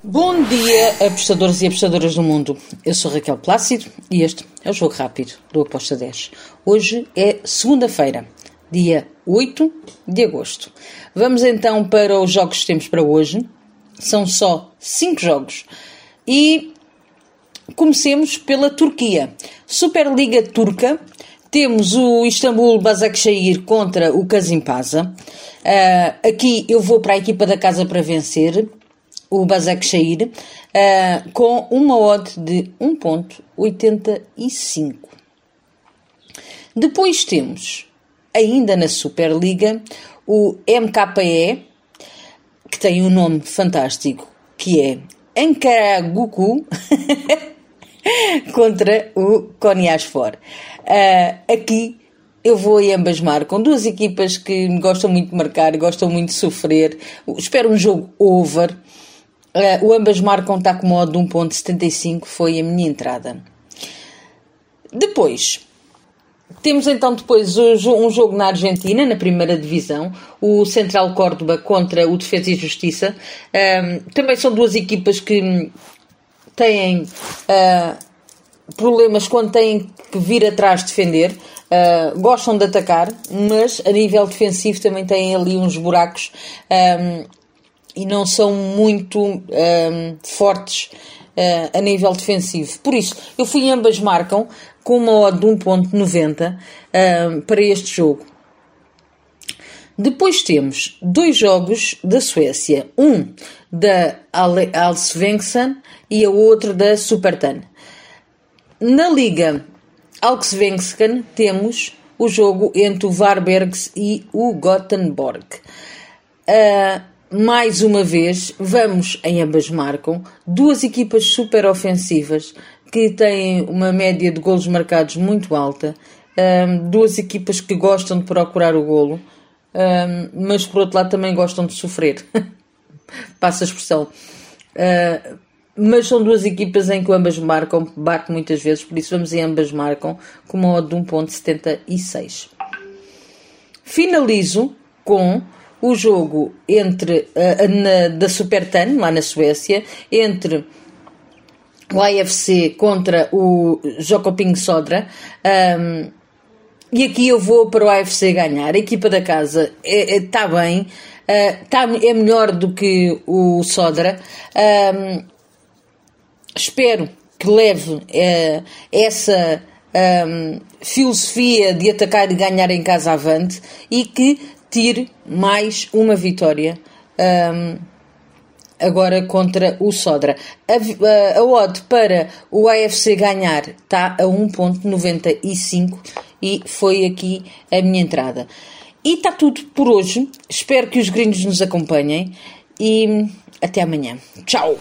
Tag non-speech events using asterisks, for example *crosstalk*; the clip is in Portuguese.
Bom dia, apostadores e apostadoras do mundo. Eu sou Raquel Plácido e este é o Jogo Rápido do Aposta 10. Hoje é segunda-feira, dia 8 de agosto. Vamos então para os jogos que temos para hoje. São só 5 jogos. E comecemos pela Turquia. Superliga Turca. Temos o Istambul Basaksehir contra o Kasimpasa. Uh, aqui eu vou para a equipa da casa para vencer o Basaksehir, uh, com uma odd de 1.85. Depois temos, ainda na Superliga, o MKE, que tem um nome fantástico, que é Ankaraguku *laughs* contra o Konyaspor. Uh, aqui eu vou e ambas marcam. Duas equipas que gostam muito de marcar, gostam muito de sofrer. Espero um jogo over. Uh, o ambas marcam com modo de 1.75, foi a minha entrada. Depois, temos então depois um jogo na Argentina, na primeira divisão, o Central Córdoba contra o Defesa e Justiça. Um, também são duas equipas que têm uh, problemas quando têm que vir atrás defender. Uh, gostam de atacar, mas a nível defensivo também têm ali uns buracos um, e não são muito um, fortes uh, a nível defensivo. Por isso, eu fui ambas marcam com uma odd de 1.90 um, para este jogo. Depois temos dois jogos da Suécia, um da Allsvenskan e o outro da Supertan. Na Liga Allsvenskan temos o jogo entre o Varbergs e o Gothenburg. Uh, mais uma vez, vamos em ambas marcam, duas equipas super ofensivas que têm uma média de golos marcados muito alta, um, duas equipas que gostam de procurar o golo, um, mas por outro lado também gostam de sofrer. *laughs* Passa a expressão. Uh, mas são duas equipas em que ambas marcam, bate muitas vezes, por isso vamos em ambas marcam com uma odd de 1.76. Finalizo com o jogo entre uh, na, da Supertan, lá na Suécia, entre o AFC contra o Jokoping Sodra. Um, e aqui eu vou para o AFC ganhar. A equipa da casa está é, é, tá bem, uh, tá, é melhor do que o Sodra. Um, espero que leve uh, essa um, filosofia de atacar e ganhar em casa avante e que tire mais uma vitória um, agora contra o Sodra. A, a, a odd para o AFC ganhar está a 1.95 e foi aqui a minha entrada. E está tudo por hoje. Espero que os gringos nos acompanhem e até amanhã. Tchau!